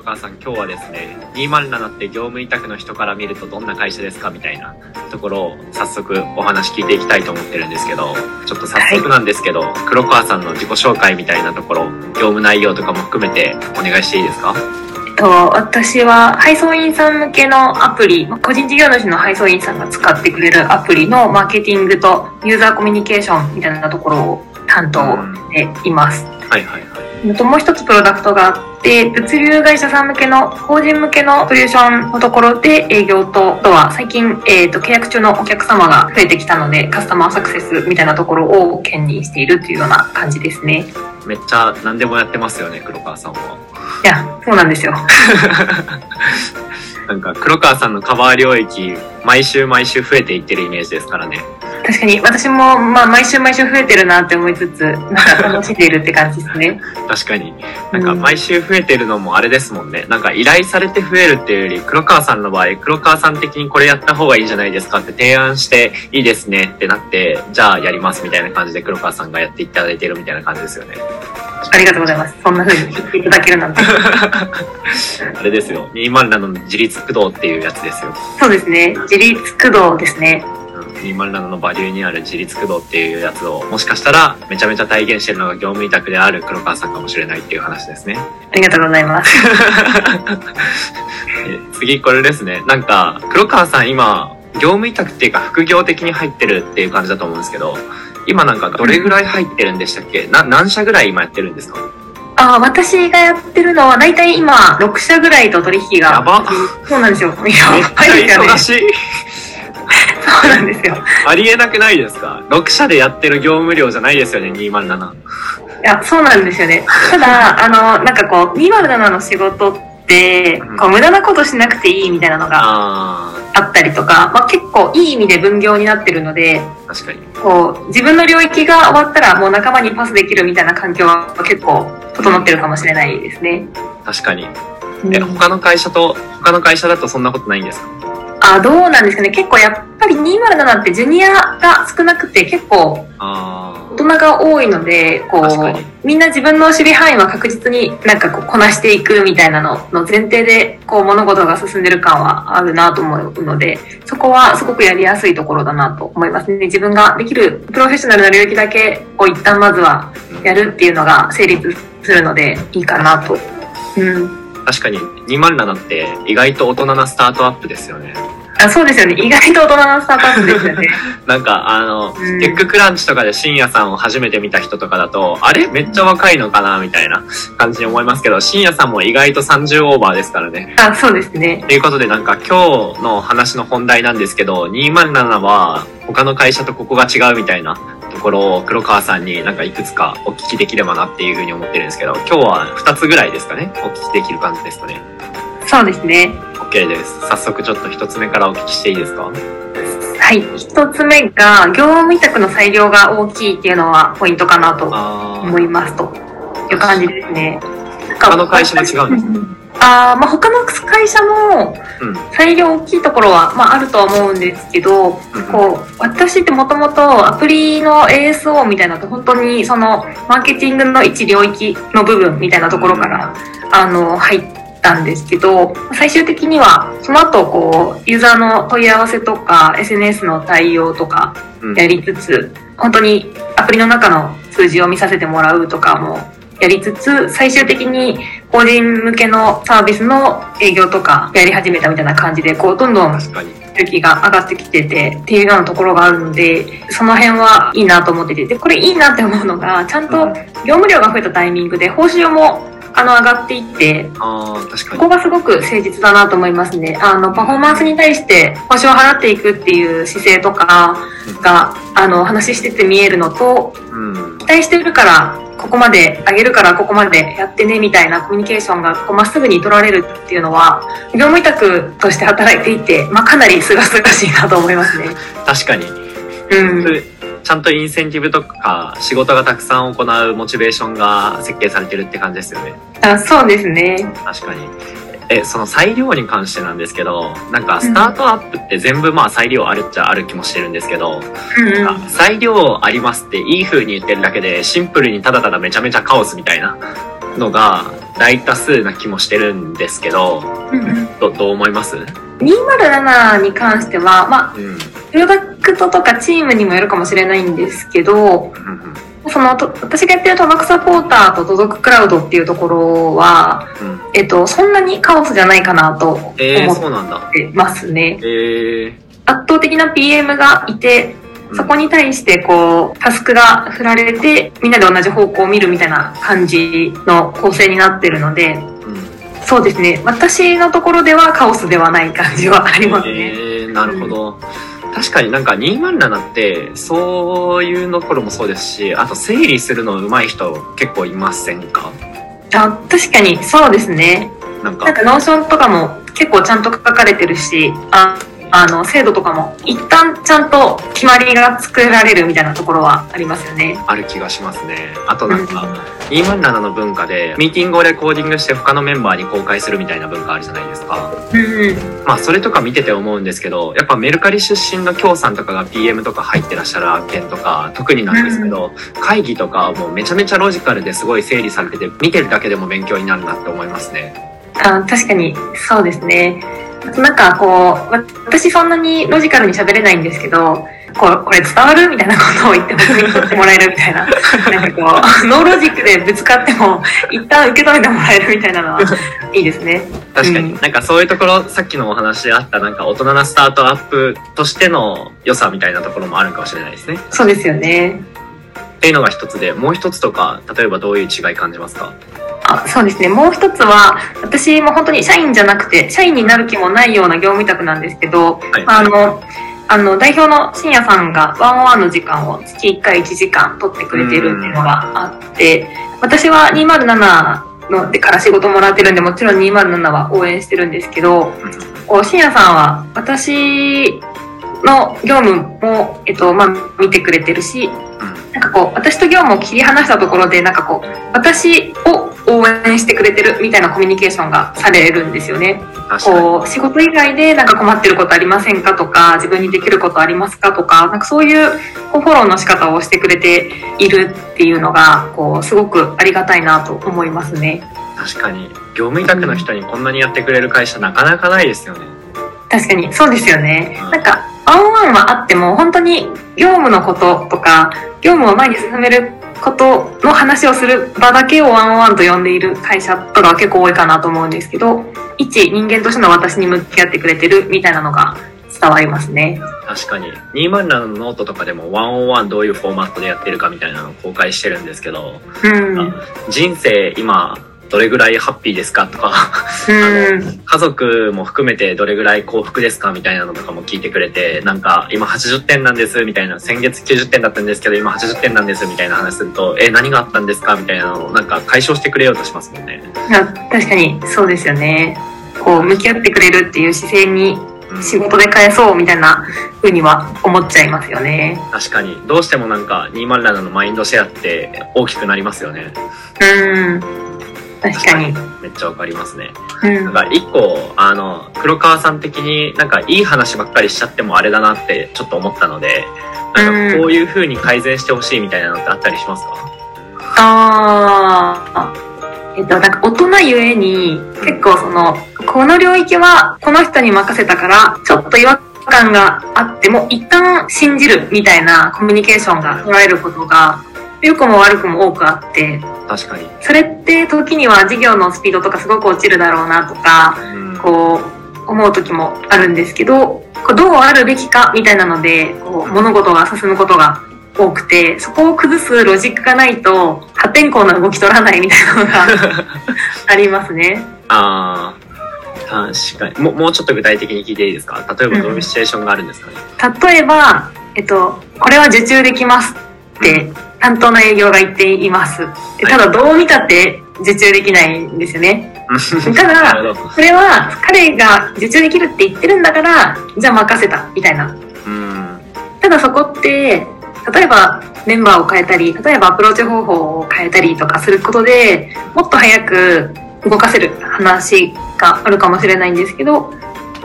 黒川さん今日はですね207って業務委託の人から見るとどんな会社ですかみたいなところを早速お話聞いていきたいと思ってるんですけどちょっと早速なんですけど、黒川さんの自己紹介みたいなところ業務内容とかも含めてお願いしていいですか？えっと、私は配送員さん向けのアプリ、まあ個人事業主の配送員さんが使ってくれるアプリのマーケティングとユーザーコミュニケーションみたいなところを担当しています。はいはいはいあともう一つプロダクトがあって、物流会社さん向けの、法人向けのソリューションのところで営業と、あとは最近、えっ、と、契約中のお客様が増えてきたので、カスタマーサクセスみたいなところを兼任しているというような感じですね。めっちゃ何でもやってますよね黒川さんはいや、そうなんですよ。なんか黒川さんのカバー領域毎週毎週増えていってるイメージですからね確かに、私も、まあ、毎週毎週増えてるなって思いつつ、なんか楽しんでいるって感じですね。確かになんか毎週増えてるのもあれですもんねなんか依頼されて増えるっていうより黒川さんの場合黒川さん的にこれやった方がいいんじゃないですかって提案していいですねってなってじゃあやりますみたいな感じで黒川さんがやっていただいてるみたいな感じですよねありがとうございます。そんな風に言っていただけるなんて。あれですよ207の自立駆動っていうやつですよそうですね。自立駆動ですね。うん207のバリューにある自立駆動っていうやつをもしかしたらめちゃめちゃ体現してるのが業務委託である黒川さんかもしれないっていう話ですねありがとうございます。え次これですねなんか黒川さん今業務委託っていうか副業的に入ってるっていう感じだと思うんですけど今なんかどれぐらい入ってるんでしたっけ？な何社ぐらい今やってるんですか？あー私がやってるのは、だいたい今、6社ぐらいと取引が。やばそうなんですよ。いやばいですよね。ゃ忙しいそうなんですよ。ありえなくないですか？6社でやってる業務量じゃないですよね207いや、そうなんですよね。ただ、あの、なんかこう、207の仕事って、こう、無駄なことしなくていいみたいなのがああったりとか、まあ、結構いい意味で分業になってるので、ー確かに。こう、自分の領域が終わったらもう仲間にパスできるみたいな環境は結構整ってるかもしれないですね。確かに。うん。え他の会社と他の会社だとそんなことないんですか？あ、どうなんですかね。結構やっぱり207ってジュニアが少なくて結構あ大人が多いので、こう、みんな自分の守備範囲は確実になんかこうこなしていくみたいなのの前提で、こう物事が進んでる感はあるなと思うので、そこはすごくやりやすいところだなと思いますね。自分ができるプロフェッショナルな領域だけを一旦まずはやるっていうのが成立するのでいいかなと。うん。あ確かに207って意外と大人なスタートアップですよねあそうですよね。意外と大人なスタートアップですよね。なんかあの、うんテッククランチとかで深夜さんを初めて見た人とかだと、あれ？めっちゃ若いのかな？みたいな感じに思いますけど、深夜さんも意外と30オーバーですからね。あ、そうですね。ということでなんか今日の話の本題なんですけど、207は他の会社とここが違うみたいなところを黒川さんになんかいくつかお聞きできればなっていうふうに思ってるんですけど、今日は2つぐらいですかね？お聞きできる感じですかね？そうですね。OK です。早速ちょっと1つ目からお聞きしていいですか？はい。一つ目が、業務委託の裁量が大きいっていうのはポイントかなとあ思いますという感じですね。他の会社も違うんですうんあーまあ、他の会社もうん。裁量大きいところは、まあ、あるとは思うんですけど、うんこう私ってもともとアプリの ASO みたいなと本当にそのマーケティングの一領域の部分みたいなところから、あの入ったんですけど最終的にはその後こうユーザーの問い合わせとか SNS の対応とかうんやりつつ本当にアプリの中の数字を見させてもらうとかもやりつつ最終的に個人向けのサービスの営業とかやり始めたみたいな感じでこうどんどん。時が上がってきててっていうようなところがあるのでその辺はいいなと思っててでこれいいなって思うのがちゃんと業務量が増えたタイミングで報酬もあの上がっていってああ、確かに。ここがすごく誠実だなと思いますね。あの、パフォーマンスに対して報酬を払っていくっていう姿勢とかが、あの、話してて見えるのと、うん。期待してるから、ここまで上げるからここまでやってねみたいなコミュニケーションがこうまっすぐに取られるっていうのは、業務委託として働いていて、まあ、かなり清々しいなと思いますね。確かに。うん。でちゃんとインセンティブとか仕事がたくさん行うモチベーションが設計されてるって感じですよね。あそうですね。確かに。え、その裁量に関してなんですけど、なんかスタートアップって全部まあ裁量あるっちゃある気もしてるんですけど、うん裁量ありますっていい風に言ってるだけでシンプルにただただめちゃめちゃカオスみたいなのが大多数な気もしてるんですけど、うんうんどどう思います？207に関しては、まあ、うん。うんプロダクトとかチームにもよるかもしれないんですけど、うんその、と私がやってるトマクサポーターとトドククラウドっていうところは、うん。えっと、そんなにカオスじゃないかなと思えー、っそうなんだ。てますね。えー、圧倒的な PM がいて、そこに対してこう、タスクが振られて、みんなで同じ方向を見るみたいな感じの構成になってるので、うん。そうですね。私のところではカオスではない感じはありますね。えー、なるほど。確かになんか207って、そういうところもそうですし、あと整理するの上手い人結構いませんか？あ確かに、そうですね。なんかなん、か Notion とかも結構ちゃんと書かれてるし、ああの、制度とかも一旦ちゃんと決まりが作られるみたいなところはありますよね。ある気がしますね。あとなんか、207の文化で、ミーティングをレコーディングして他のメンバーに公開するみたいな文化あるじゃないですか。うんうん。まあ、それとか見てて思うんですけど、やっぱメルカリ出身の協さんとかが PM とか入ってらっしゃる案件とか、特になんですけど、会議とかもうめちゃめちゃロジカルですごい整理されてて、見てるだけでも勉強になるなって思いますね。あ確かに、そうですね。なんかこう、わ私そんなにロジカルに喋れないんですけど、こうこれ伝わるみたいなことを言ってってもらえるみたいな。なんかこう、ノーロジックでぶつかっても、一旦受け止めてもらえるみたいなのはいいですね。確かに、うんなんかそういうところ、さっきのお話であったなんか大人なスタートアップとしての良さみたいなところもあるかもしれないですね。そうですよね。っていうのが一つで、もう一つとか、例えばどういう違い感じますか？あそうですね。もう一つは、私も本当に社員じゃなくて、社員になる気もないような業務委託なんですけど、はい。あの、あの、代表の深夜さんがワンオンワンの時間を月1回1時間取ってくれているっていうのがあって、私は207のでから仕事もらってるんで、もちろん207は応援してるんですけど、こう、深夜さんは私の業務も、えっと、まあ、見てくれてるし、なんかこう、私と業務を切り離したところで、なんかこう、私を応援してくれてるみたいなコミュニケーションがされるんですよね。こう、仕事以外でなんか困ってることありませんかとか、自分にできることありますかとか、なんかそういうこうフォローの仕方をしてくれているっていうのが、こう、すごくありがたいなと思いますね。確かに。業務委託の人にこんなにやってくれる会社なかなかないですよね。確かに、そうですよねうん。なんか、ワンオンワンはあっても、本当に業務のこととか、業務を前に進めることの話をする場だけをワンオンワンと呼んでいる会社とかは結構多いかなと思うんですけど、一人間としての私に向き合ってくれてるみたいなのが伝わりますね。確かに。207のノートとかでもワンオンワンどういうフォーマットでやってるかみたいなのを公開してるんですけど、うん。人生今どれぐらいハッピーですかとか、うん。家族も含めてどれぐらい幸福ですかみたいなのとかも聞いてくれて、なんか今80点なんですみたいな、先月90点だったんですけど今80点なんですみたいな話すると、え、何があったんですかみたいなのをなんか解消してくれようとしますもんね。確かにそうですよね。こう、向き合ってくれるっていう姿勢にうん仕事で返そうみたいな風には思っちゃいますよね。確かに。どうしてもなんか207のマインドシェアって大きくなりますよね。うん。確かに。めっちゃわかりますね。うんなん。か一個、あの、黒川さん的になんかいい話ばっかりしちゃってもあれだなってちょっと思ったので、なんかこういう風に改善してほしいみたいなのってあったりしますか？ああ。えっと、なんか大人ゆえに、結構その、この領域はこの人に任せたから、ちょっと違和感があっても、一旦信じるみたいなコミュニケーションが取られることが、良くも悪くも多くあって、確かに。それって時には事業のスピードとかすごく落ちるだろうなとか、うんこう、思う時もあるんですけど、こうどうあるべきかみたいなので、こう、物事が進むことが多くて、そこを崩すロジックがないと、破天荒な動き取らないみたいなのが ありますね。ああ、確かに。もうもうちょっと具体的に聞いていいですか？例えばどういうシチュエーションがあるんですかね、例えば、えっと、これは受注できますって、担当の営業が言っています。でただ、どう見たって受注できないんですよね。たなだ。それは彼が受注できるって言ってるんだから、じゃあ任せた、みたいな。うん。ただそこって、例えばメンバーを変えたり、例えばアプローチ方法を変えたりとかすることで、もっと早く動かせる話があるかもしれないんですけど、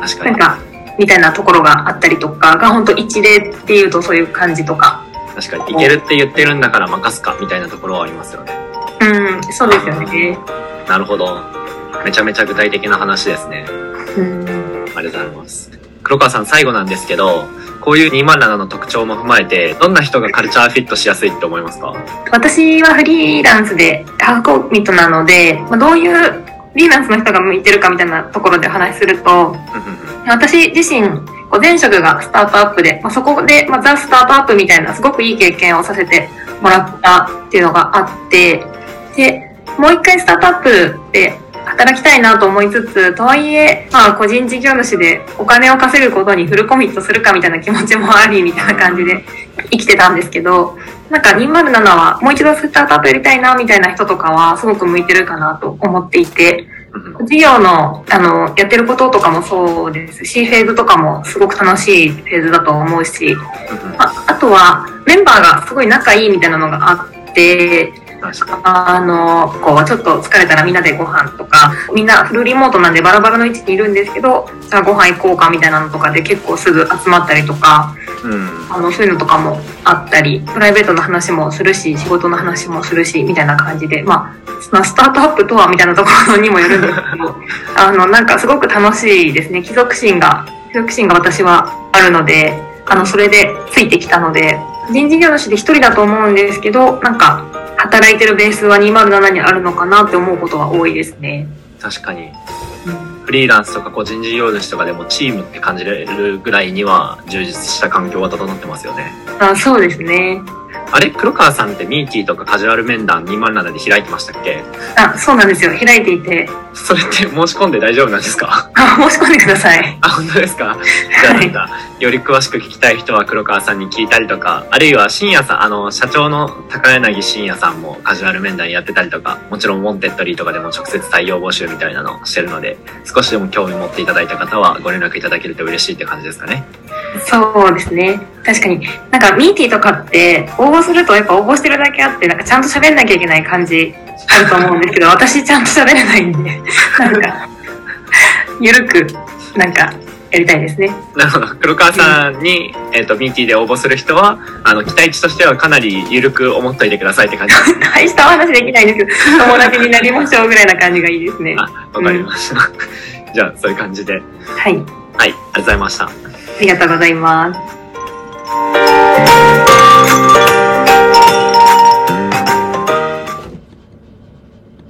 確かに。なんか、みたいなところがあったりとかが、本当一例っていうとそういう感じとか。確かに。いけるって言ってるんだから任すかみたいなところはありますよね。うん、そうですよね。なるほど。めちゃめちゃ具体的な話ですね。うん。ありがとうございます。黒川さん最後なんですけど、こういう207の特徴も踏まえて、どんな人がカルチャーフィットしやすいって思いますか？私はフリーランスでハーフコミットなので、まあ、どういうフリーランスの人が向いてるかみたいなところでお話しすると、私自身、前職がスタートアップで、まあ、そこで、まあ、ザ・スタートアップみたいなすごくいい経験をさせてもらったっていうのがあって、で、もう一回スタートアップで働きたいなと思いつつ、とはいえ、まあ個人事業主でお金を稼ぐことにフルコミットするかみたいな気持ちもあり、みたいな感じで生きてたんですけど、なんか207はもう一度スタートアップやりたいなみたいな人とかはすごく向いてるかなと思っていて、事業の、あの、やってることとかもそうですし、フェーズとかもすごく楽しいフェーズだと思うし、ああとは、メンバーがすごい仲いいみたいなのがあって、あの、こう、ちょっと疲れたらみんなでご飯とか、みんなフルリモートなんでバラバラの位置にいるんですけど、じゃあご飯行こうかみたいなのとかで結構すぐ集まったりとか、に。うん。あの、そういうのとかもあったり、プライベートの話もするし、仕事の話もするし、みたいな感じで、まあ、まあスタートアップとはみたいなところにもよるんですけど、あの、なんかすごく楽しいですね。貴族心が、貴族心が私はあるので、あの、それでついてきたので、人事業主で一人だと思うんですけど、なんか、働いてるベースは207にあるのかなって思うことは多いですね。確かに。フリーランスとか個人事業主とかでもチームって感じれるぐらいには充実した環境が整ってますよね。あそうですね。あれ？黒川さんって Meety とかカジュアル面談207で開いてましたっけ？あ、そうなんですよ。開いていて、それって申し込んで大丈夫なんですか？あ、申し込んでください。あ、本当ですか？じゃあなんか、より詳しく聞きたい人は黒川さんに聞いたりとか、あるいは慎也さん、あの、社長の高柳慎也さんもカジュアル面談やってたりとか、もちろん Wantedly とかでも直接採用募集みたいなのしてるので、少しでも興味持っていただいた方はご連絡いただけると嬉しいって感じですかね？そうですね。確かに。なんか、ミーティーとかって、応募するとやっぱ応募してるだけあって、なんかちゃんと喋んなきゃいけない感じあると思うんですけど、私ちゃんと喋れないんで、なんか、ゆるく、なんか、やりたいですね。なるほど。黒川さんに、えっ、と、ミーティーで応募する人は、あの、期待値としてはかなり緩く思っといてくださいって感じです。大したお話できないんですけど、友達になりましょうぐらいな感じがいいですね。あ、わかりました。じゃあ、そういう感じで。はい。はい、ありがとうございました。ありがとうございます。